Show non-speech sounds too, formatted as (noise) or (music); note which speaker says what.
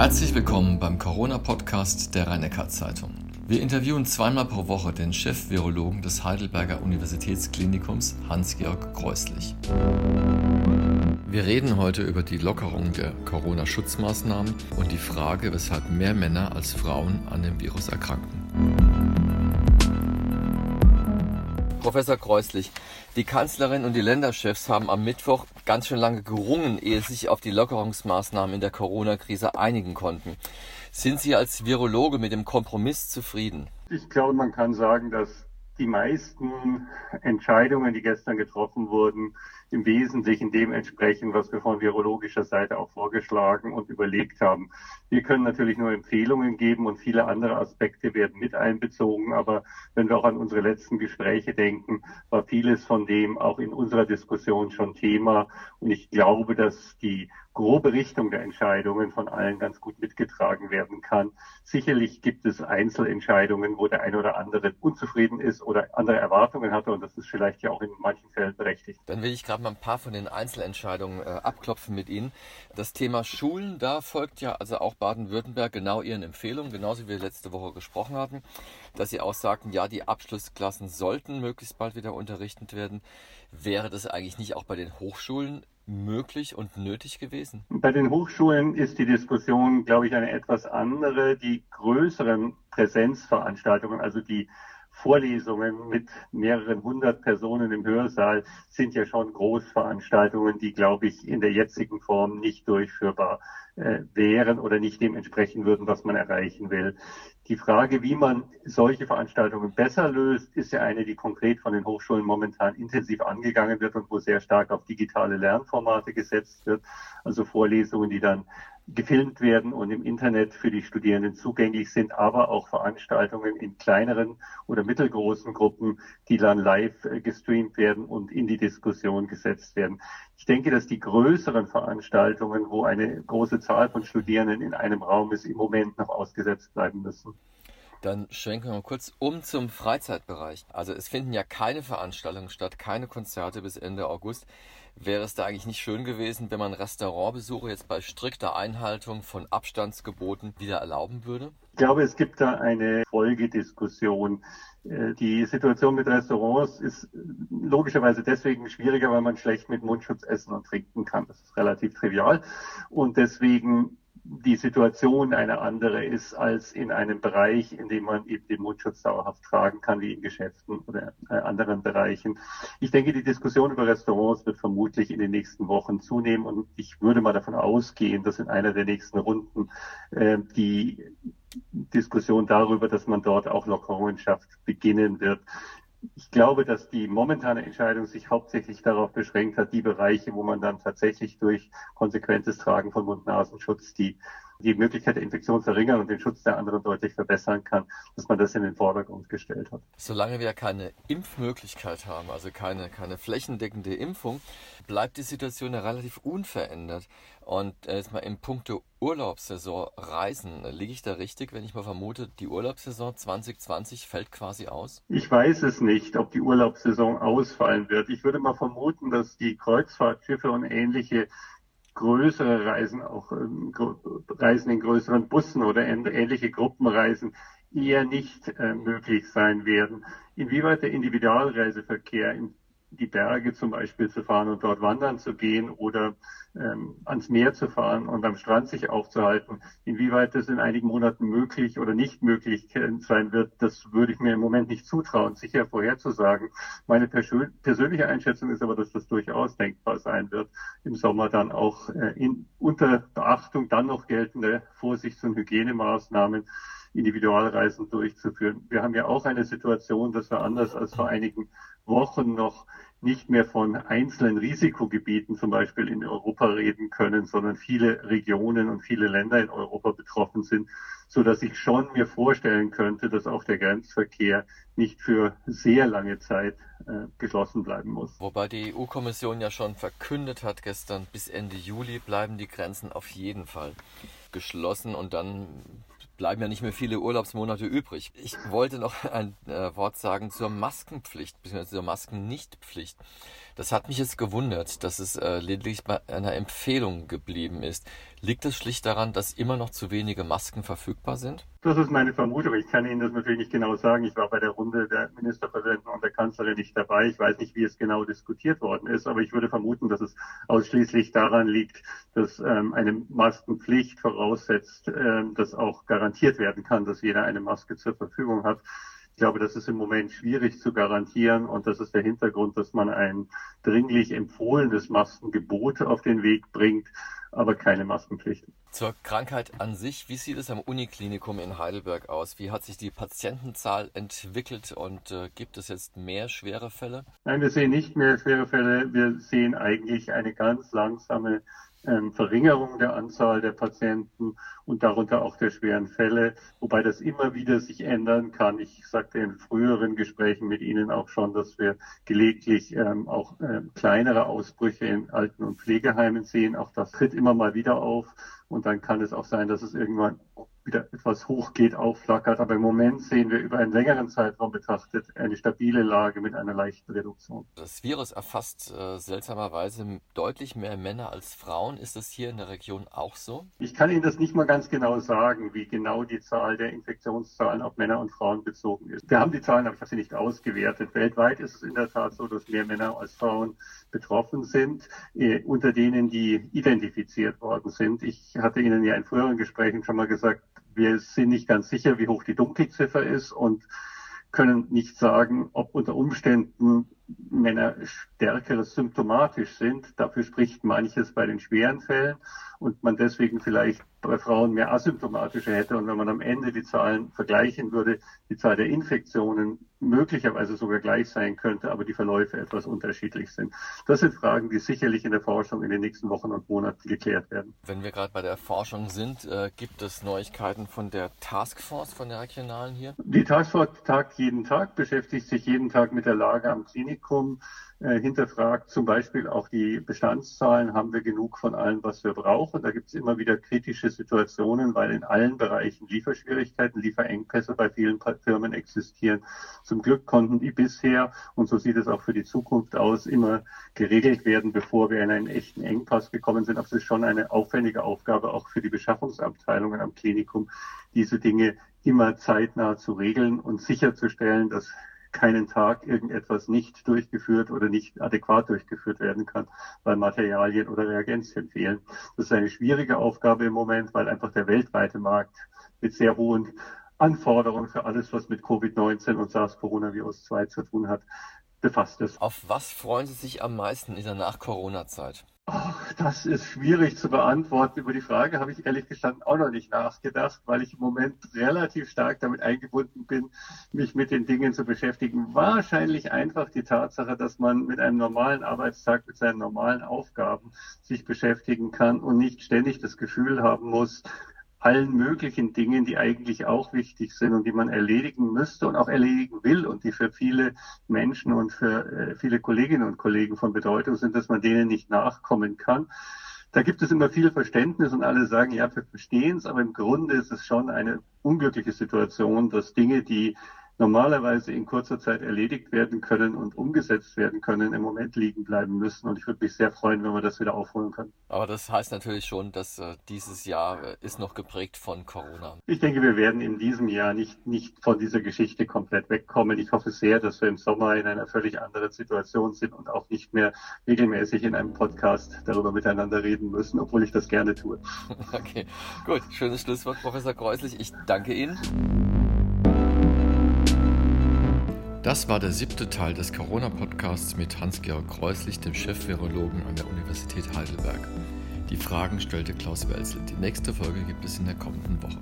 Speaker 1: Herzlich willkommen beim Corona-Podcast der rhein zeitung Wir interviewen zweimal pro Woche den Chef-Virologen des Heidelberger Universitätsklinikums Hans-Georg Kreuslich. Wir reden heute über die Lockerung der Corona-Schutzmaßnahmen und die Frage, weshalb mehr Männer als Frauen an dem Virus erkranken. Professor Kreuslich, die Kanzlerin und die Länderchefs haben am Mittwoch ganz schön lange gerungen, ehe sie sich auf die Lockerungsmaßnahmen in der Corona-Krise einigen konnten. Sind Sie als Virologe mit dem Kompromiss zufrieden?
Speaker 2: Ich glaube, man kann sagen, dass die meisten Entscheidungen, die gestern getroffen wurden, im Wesentlichen dem entsprechen, was wir von virologischer Seite auch vorgeschlagen und überlegt haben. Wir können natürlich nur Empfehlungen geben und viele andere Aspekte werden mit einbezogen. Aber wenn wir auch an unsere letzten Gespräche denken, war vieles von dem auch in unserer Diskussion schon Thema. Und ich glaube, dass die grobe Richtung der Entscheidungen von allen ganz gut mitgetragen werden kann. Sicherlich gibt es Einzelentscheidungen, wo der eine oder andere unzufrieden ist oder andere Erwartungen hatte und das ist vielleicht ja auch in manchen Fällen berechtigt.
Speaker 1: Dann will ich gerade mal ein paar von den Einzelentscheidungen äh, abklopfen mit Ihnen. Das Thema Schulen, da folgt ja also auch Baden-Württemberg genau Ihren Empfehlungen, genauso wie wir letzte Woche gesprochen hatten, dass Sie auch sagten, ja, die Abschlussklassen sollten möglichst bald wieder unterrichtet werden. Wäre das eigentlich nicht auch bei den Hochschulen möglich und nötig gewesen?
Speaker 2: Bei den Hochschulen ist die Diskussion, glaube ich, eine etwas andere. Die größeren Präsenzveranstaltungen, also die Vorlesungen mit mehreren hundert Personen im Hörsaal sind ja schon Großveranstaltungen, die, glaube ich, in der jetzigen Form nicht durchführbar äh, wären oder nicht dem entsprechen würden, was man erreichen will. Die Frage, wie man solche Veranstaltungen besser löst, ist ja eine, die konkret von den Hochschulen momentan intensiv angegangen wird und wo sehr stark auf digitale Lernformate gesetzt wird. Also Vorlesungen, die dann gefilmt werden und im Internet für die Studierenden zugänglich sind, aber auch Veranstaltungen in kleineren oder mittelgroßen Gruppen, die dann live äh, gestreamt werden und in die Diskussion gesetzt werden. Ich denke, dass die größeren Veranstaltungen, wo eine große Zahl von Studierenden in einem Raum ist, im Moment noch ausgesetzt bleiben müssen.
Speaker 1: Dann schwenken wir mal kurz um zum Freizeitbereich. Also es finden ja keine Veranstaltungen statt, keine Konzerte bis Ende August. Wäre es da eigentlich nicht schön gewesen, wenn man Restaurantbesuche jetzt bei strikter Einhaltung von Abstandsgeboten wieder erlauben würde?
Speaker 2: Ich glaube, es gibt da eine Folgediskussion. Äh, die Situation mit Restaurants ist logischerweise deswegen schwieriger, weil man schlecht mit Mundschutz essen und trinken kann. Das ist relativ trivial. Und deswegen die Situation eine andere ist als in einem Bereich, in dem man eben den Mundschutz dauerhaft tragen kann, wie in Geschäften oder äh, anderen Bereichen. Ich denke, die Diskussion über Restaurants wird vermutlich in den nächsten Wochen zunehmen und ich würde mal davon ausgehen, dass in einer der nächsten Runden äh, die Diskussion darüber, dass man dort auch Lockerungen schafft, beginnen wird ich glaube, dass die momentane Entscheidung sich hauptsächlich darauf beschränkt hat, die Bereiche, wo man dann tatsächlich durch konsequentes Tragen von Mund-Nasenschutz die die Möglichkeit der Infektion verringern und den Schutz der anderen deutlich verbessern kann, dass man das in den Vordergrund gestellt hat.
Speaker 1: Solange wir keine Impfmöglichkeit haben, also keine, keine flächendeckende Impfung, bleibt die Situation ja relativ unverändert. Und äh, jetzt mal im Punkte Urlaubssaison Reisen, liege ich da richtig, wenn ich mal vermute, die Urlaubssaison 2020 fällt quasi aus?
Speaker 2: Ich weiß es nicht, ob die Urlaubssaison ausfallen wird. Ich würde mal vermuten, dass die Kreuzfahrtschiffe und ähnliche größere Reisen, auch ähm, Reisen in größeren Bussen oder ähnliche Gruppenreisen eher nicht äh, möglich sein werden. Inwieweit der Individualreiseverkehr in die Berge zum Beispiel zu fahren und dort wandern zu gehen oder ähm, ans Meer zu fahren und am Strand sich aufzuhalten. Inwieweit das in einigen Monaten möglich oder nicht möglich sein wird, das würde ich mir im Moment nicht zutrauen, sicher vorherzusagen. Meine persönliche Einschätzung ist aber, dass das durchaus denkbar sein wird, im Sommer dann auch äh, in, unter Beachtung dann noch geltende Vorsichts- und Hygienemaßnahmen Individualreisen durchzuführen. Wir haben ja auch eine Situation, dass wir anders als vor einigen Wochen noch nicht mehr von einzelnen Risikogebieten zum Beispiel in Europa reden können, sondern viele Regionen und viele Länder in Europa betroffen sind, so dass ich schon mir vorstellen könnte, dass auch der Grenzverkehr nicht für sehr lange Zeit äh, geschlossen bleiben muss.
Speaker 1: Wobei die EU-Kommission ja schon verkündet hat gestern, bis Ende Juli bleiben die Grenzen auf jeden Fall geschlossen und dann bleiben ja nicht mehr viele Urlaubsmonate übrig. Ich wollte noch (laughs) ein äh, Wort sagen zur Maskenpflicht, beziehungsweise zur Maskennichtpflicht. Das hat mich jetzt gewundert, dass es äh, lediglich bei einer Empfehlung geblieben ist. Liegt es schlicht daran, dass immer noch zu wenige Masken verfügbar sind?
Speaker 2: Das ist meine Vermutung. Ich kann Ihnen das natürlich nicht genau sagen. Ich war bei der Runde der Ministerpräsidenten und der Kanzlerin nicht dabei. Ich weiß nicht, wie es genau diskutiert worden ist, aber ich würde vermuten, dass es ausschließlich daran liegt, dass ähm, eine Maskenpflicht voraussetzt, ähm, dass auch garantiert werden kann, dass jeder eine Maske zur Verfügung hat. Ich glaube, das ist im Moment schwierig zu garantieren und das ist der Hintergrund, dass man ein dringlich empfohlenes Maskengebot auf den Weg bringt, aber keine Maskenpflicht.
Speaker 1: Zur Krankheit an sich, wie sieht es am Uniklinikum in Heidelberg aus? Wie hat sich die Patientenzahl entwickelt und äh, gibt es jetzt mehr schwere Fälle?
Speaker 2: Nein, wir sehen nicht mehr schwere Fälle. Wir sehen eigentlich eine ganz langsame ähm, Verringerung der Anzahl der Patienten und darunter auch der schweren Fälle, wobei das immer wieder sich ändern kann. Ich sagte in früheren Gesprächen mit Ihnen auch schon, dass wir gelegentlich ähm, auch äh, kleinere Ausbrüche in Alten- und Pflegeheimen sehen. Auch das tritt immer mal wieder auf und dann kann es auch sein, dass es irgendwann wieder etwas hochgeht, aufflackert. Aber im Moment sehen wir über einen längeren Zeitraum betrachtet eine stabile Lage mit einer leichten Reduktion.
Speaker 1: Das Virus erfasst äh, seltsamerweise deutlich mehr Männer als Frauen. Ist das hier in der Region auch so?
Speaker 2: Ich kann Ihnen das nicht mal ganz genau sagen, wie genau die Zahl der Infektionszahlen auf Männer und Frauen bezogen ist. Wir haben die Zahlen, aber ich habe sie nicht ausgewertet. Weltweit ist es in der Tat so, dass mehr Männer als Frauen betroffen sind, äh, unter denen, die identifiziert worden sind. Ich hatte Ihnen ja in früheren Gesprächen schon mal gesagt, wir sind nicht ganz sicher, wie hoch die Dunkelziffer ist und können nicht sagen, ob unter Umständen Männer stärker symptomatisch sind. Dafür spricht manches bei den schweren Fällen und man deswegen vielleicht bei Frauen mehr asymptomatische hätte. Und wenn man am Ende die Zahlen vergleichen würde, die Zahl der Infektionen möglicherweise sogar gleich sein könnte, aber die Verläufe etwas unterschiedlich sind. Das sind Fragen, die sicherlich in der Forschung in den nächsten Wochen und Monaten geklärt werden.
Speaker 1: Wenn wir gerade bei der Forschung sind, äh, gibt es Neuigkeiten von der Taskforce, von der regionalen hier?
Speaker 2: Die Taskforce tagt jeden Tag, beschäftigt sich jeden Tag mit der Lage am Klinikum äh, hinterfragt zum Beispiel auch die Bestandszahlen, haben wir genug von allem, was wir brauchen. Da gibt es immer wieder kritische Situationen, weil in allen Bereichen Lieferschwierigkeiten, Lieferengpässe bei vielen Firmen existieren. Zum Glück konnten die bisher, und so sieht es auch für die Zukunft aus, immer geregelt werden, bevor wir in einen echten Engpass gekommen sind. Aber es ist schon eine aufwendige Aufgabe auch für die Beschaffungsabteilungen am Klinikum, diese Dinge immer zeitnah zu regeln und sicherzustellen, dass keinen Tag irgendetwas nicht durchgeführt oder nicht adäquat durchgeführt werden kann, weil Materialien oder Reagenzien fehlen. Das ist eine schwierige Aufgabe im Moment, weil einfach der weltweite Markt mit sehr hohen Anforderungen für alles, was mit Covid-19 und SARS-Coronavirus 2 zu tun hat, befasst ist.
Speaker 1: Auf was freuen Sie sich am meisten in der Nach-Corona-Zeit?
Speaker 2: Das ist schwierig zu beantworten. Über die Frage habe ich ehrlich gestanden auch noch nicht nachgedacht, weil ich im Moment relativ stark damit eingebunden bin, mich mit den Dingen zu beschäftigen. Wahrscheinlich einfach die Tatsache, dass man mit einem normalen Arbeitstag, mit seinen normalen Aufgaben sich beschäftigen kann und nicht ständig das Gefühl haben muss, allen möglichen Dingen, die eigentlich auch wichtig sind und die man erledigen müsste und auch erledigen will und die für viele Menschen und für äh, viele Kolleginnen und Kollegen von Bedeutung sind, dass man denen nicht nachkommen kann. Da gibt es immer viel Verständnis und alle sagen, ja, wir verstehen es, aber im Grunde ist es schon eine unglückliche Situation, dass Dinge, die normalerweise in kurzer Zeit erledigt werden können und umgesetzt werden können, im Moment liegen bleiben müssen. Und ich würde mich sehr freuen, wenn wir das wieder aufholen können.
Speaker 1: Aber das heißt natürlich schon, dass äh, dieses Jahr äh, ist noch geprägt von Corona.
Speaker 2: Ich denke, wir werden in diesem Jahr nicht, nicht von dieser Geschichte komplett wegkommen. Ich hoffe sehr, dass wir im Sommer in einer völlig anderen Situation sind und auch nicht mehr regelmäßig in einem Podcast darüber miteinander reden müssen, obwohl ich das gerne tue. (laughs)
Speaker 1: Okay, gut. Schönes Schlusswort, Professor Kreuslich. Ich danke Ihnen. Das war der siebte Teil des Corona-Podcasts mit Hans-Georg Kreuslich, dem Chef-Virologen an der Universität Heidelberg. Die Fragen stellte Klaus Welzel. Die nächste Folge gibt es in der kommenden Woche.